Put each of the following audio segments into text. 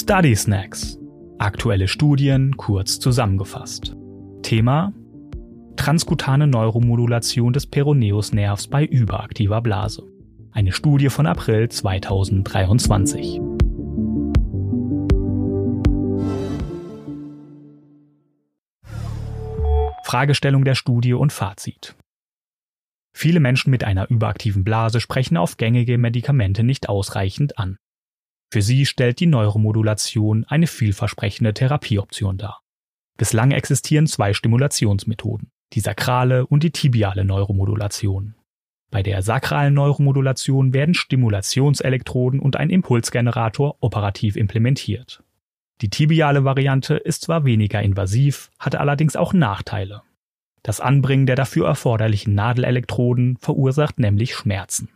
Study Snacks. Aktuelle Studien kurz zusammengefasst. Thema Transkutane Neuromodulation des Peroneusnervs bei überaktiver Blase. Eine Studie von April 2023. Fragestellung der Studie und Fazit. Viele Menschen mit einer überaktiven Blase sprechen auf gängige Medikamente nicht ausreichend an. Für sie stellt die Neuromodulation eine vielversprechende Therapieoption dar. Bislang existieren zwei Stimulationsmethoden, die sakrale und die tibiale Neuromodulation. Bei der sakralen Neuromodulation werden Stimulationselektroden und ein Impulsgenerator operativ implementiert. Die tibiale Variante ist zwar weniger invasiv, hat allerdings auch Nachteile. Das Anbringen der dafür erforderlichen Nadelelektroden verursacht nämlich Schmerzen.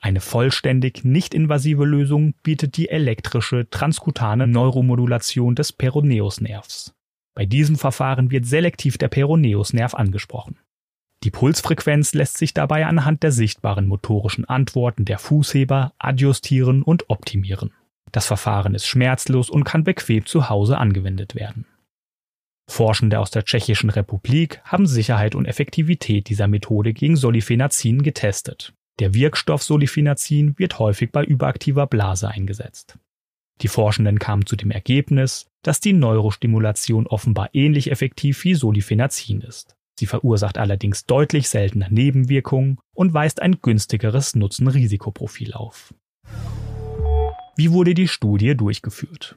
Eine vollständig nicht-invasive Lösung bietet die elektrische transkutane Neuromodulation des Peroneusnervs. Bei diesem Verfahren wird selektiv der Peroneusnerv angesprochen. Die Pulsfrequenz lässt sich dabei anhand der sichtbaren motorischen Antworten der Fußheber adjustieren und optimieren. Das Verfahren ist schmerzlos und kann bequem zu Hause angewendet werden. Forschende aus der Tschechischen Republik haben Sicherheit und Effektivität dieser Methode gegen Solifenazin getestet. Der Wirkstoff Solifenazin wird häufig bei überaktiver Blase eingesetzt. Die Forschenden kamen zu dem Ergebnis, dass die Neurostimulation offenbar ähnlich effektiv wie Solifenazin ist. Sie verursacht allerdings deutlich seltener Nebenwirkungen und weist ein günstigeres Nutzen-Risikoprofil auf. Wie wurde die Studie durchgeführt?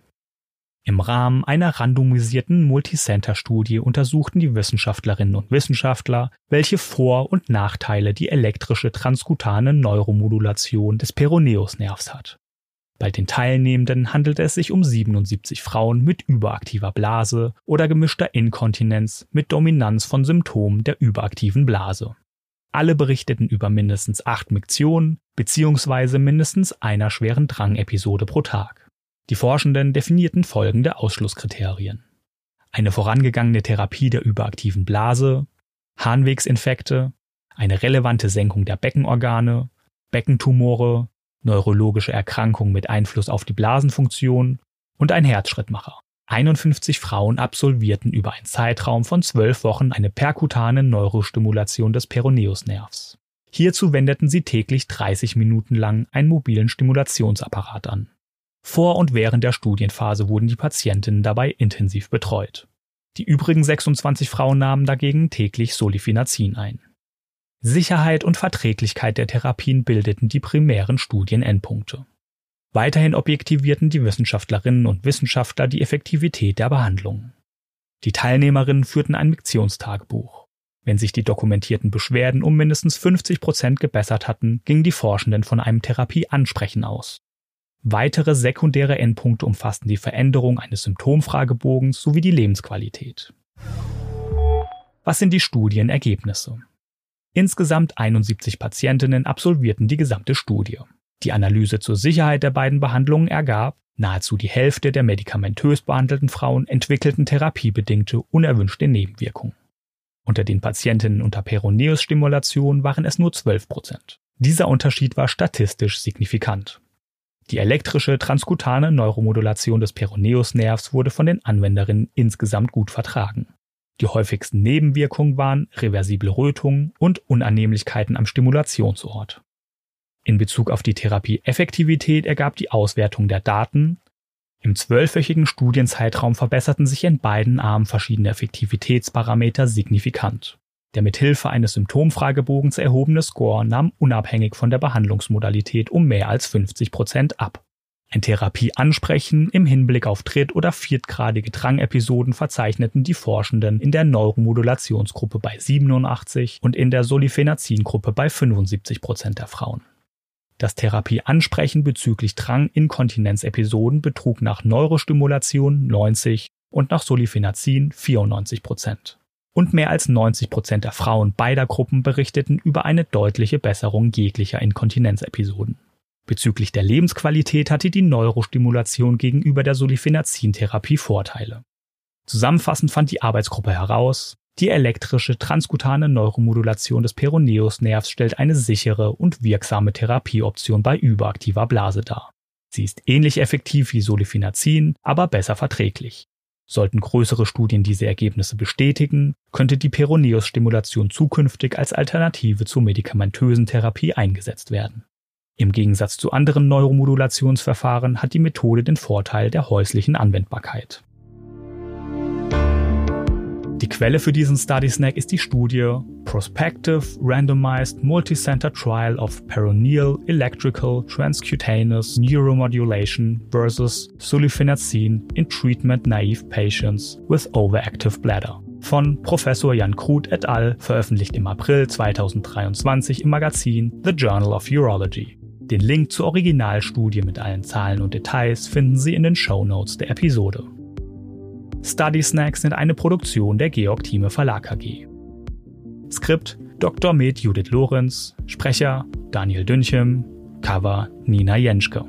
Im Rahmen einer randomisierten Multicenter-Studie untersuchten die Wissenschaftlerinnen und Wissenschaftler, welche Vor- und Nachteile die elektrische transkutane Neuromodulation des Peroneusnervs hat. Bei den Teilnehmenden handelte es sich um 77 Frauen mit überaktiver Blase oder gemischter Inkontinenz mit Dominanz von Symptomen der überaktiven Blase. Alle berichteten über mindestens acht Miktionen bzw. mindestens einer schweren Drangepisode pro Tag. Die Forschenden definierten folgende Ausschlusskriterien. Eine vorangegangene Therapie der überaktiven Blase, Harnwegsinfekte, eine relevante Senkung der Beckenorgane, Beckentumore, neurologische Erkrankungen mit Einfluss auf die Blasenfunktion und ein Herzschrittmacher. 51 Frauen absolvierten über einen Zeitraum von zwölf Wochen eine perkutane Neurostimulation des Peroneusnervs. Hierzu wendeten sie täglich 30 Minuten lang einen mobilen Stimulationsapparat an. Vor und während der Studienphase wurden die Patientinnen dabei intensiv betreut. Die übrigen 26 Frauen nahmen dagegen täglich Solifenazin ein. Sicherheit und Verträglichkeit der Therapien bildeten die primären Studienendpunkte. Weiterhin objektivierten die Wissenschaftlerinnen und Wissenschaftler die Effektivität der Behandlung. Die Teilnehmerinnen führten ein Miktionstagebuch. Wenn sich die dokumentierten Beschwerden um mindestens 50 Prozent gebessert hatten, gingen die Forschenden von einem Therapieansprechen aus. Weitere sekundäre Endpunkte umfassten die Veränderung eines Symptomfragebogens sowie die Lebensqualität. Was sind die Studienergebnisse? Insgesamt 71 Patientinnen absolvierten die gesamte Studie. Die Analyse zur Sicherheit der beiden Behandlungen ergab, nahezu die Hälfte der medikamentös behandelten Frauen entwickelten therapiebedingte unerwünschte Nebenwirkungen. Unter den Patientinnen unter Peroneus-Stimulation waren es nur 12 Prozent. Dieser Unterschied war statistisch signifikant. Die elektrische transkutane Neuromodulation des Peroneusnervs wurde von den Anwenderinnen insgesamt gut vertragen. Die häufigsten Nebenwirkungen waren reversible Rötungen und Unannehmlichkeiten am Stimulationsort. In Bezug auf die Therapieeffektivität ergab die Auswertung der Daten, im zwölfwöchigen Studienzeitraum verbesserten sich in beiden Armen verschiedene Effektivitätsparameter signifikant. Der mithilfe eines Symptomfragebogens erhobene Score nahm unabhängig von der Behandlungsmodalität um mehr als 50 Prozent ab. Ein Therapieansprechen im Hinblick auf dritt- oder viertgradige Drangepisoden verzeichneten die Forschenden in der Neuromodulationsgruppe bei 87 und in der Solifenazin-Gruppe bei 75 Prozent der Frauen. Das Therapieansprechen bezüglich Dranginkontinenzepisoden betrug nach Neurostimulation 90 und nach Solifenazin 94 Prozent. Und mehr als 90 Prozent der Frauen beider Gruppen berichteten über eine deutliche Besserung jeglicher Inkontinenzepisoden. Bezüglich der Lebensqualität hatte die Neurostimulation gegenüber der Solifenazin-Therapie Vorteile. Zusammenfassend fand die Arbeitsgruppe heraus, die elektrische transkutane Neuromodulation des Peroneusnervs stellt eine sichere und wirksame Therapieoption bei überaktiver Blase dar. Sie ist ähnlich effektiv wie Solifinazin, aber besser verträglich. Sollten größere Studien diese Ergebnisse bestätigen, könnte die Peroneus-Stimulation zukünftig als Alternative zur medikamentösen Therapie eingesetzt werden. Im Gegensatz zu anderen Neuromodulationsverfahren hat die Methode den Vorteil der häuslichen Anwendbarkeit. Quelle für diesen Study Snack ist die Studie Prospective Randomized Multicenter Trial of Peroneal Electrical Transcutaneous Neuromodulation versus Sulfenazine in Treatment-Naive Patients with Overactive Bladder von Professor Jan Kruth et al., veröffentlicht im April 2023 im Magazin The Journal of Urology. Den Link zur Originalstudie mit allen Zahlen und Details finden Sie in den Show Notes der Episode. Study Snacks sind eine Produktion der Georg Thieme Verlag AG. Skript Dr. Med Judith Lorenz, Sprecher Daniel Dünchem, Cover Nina Jenschke.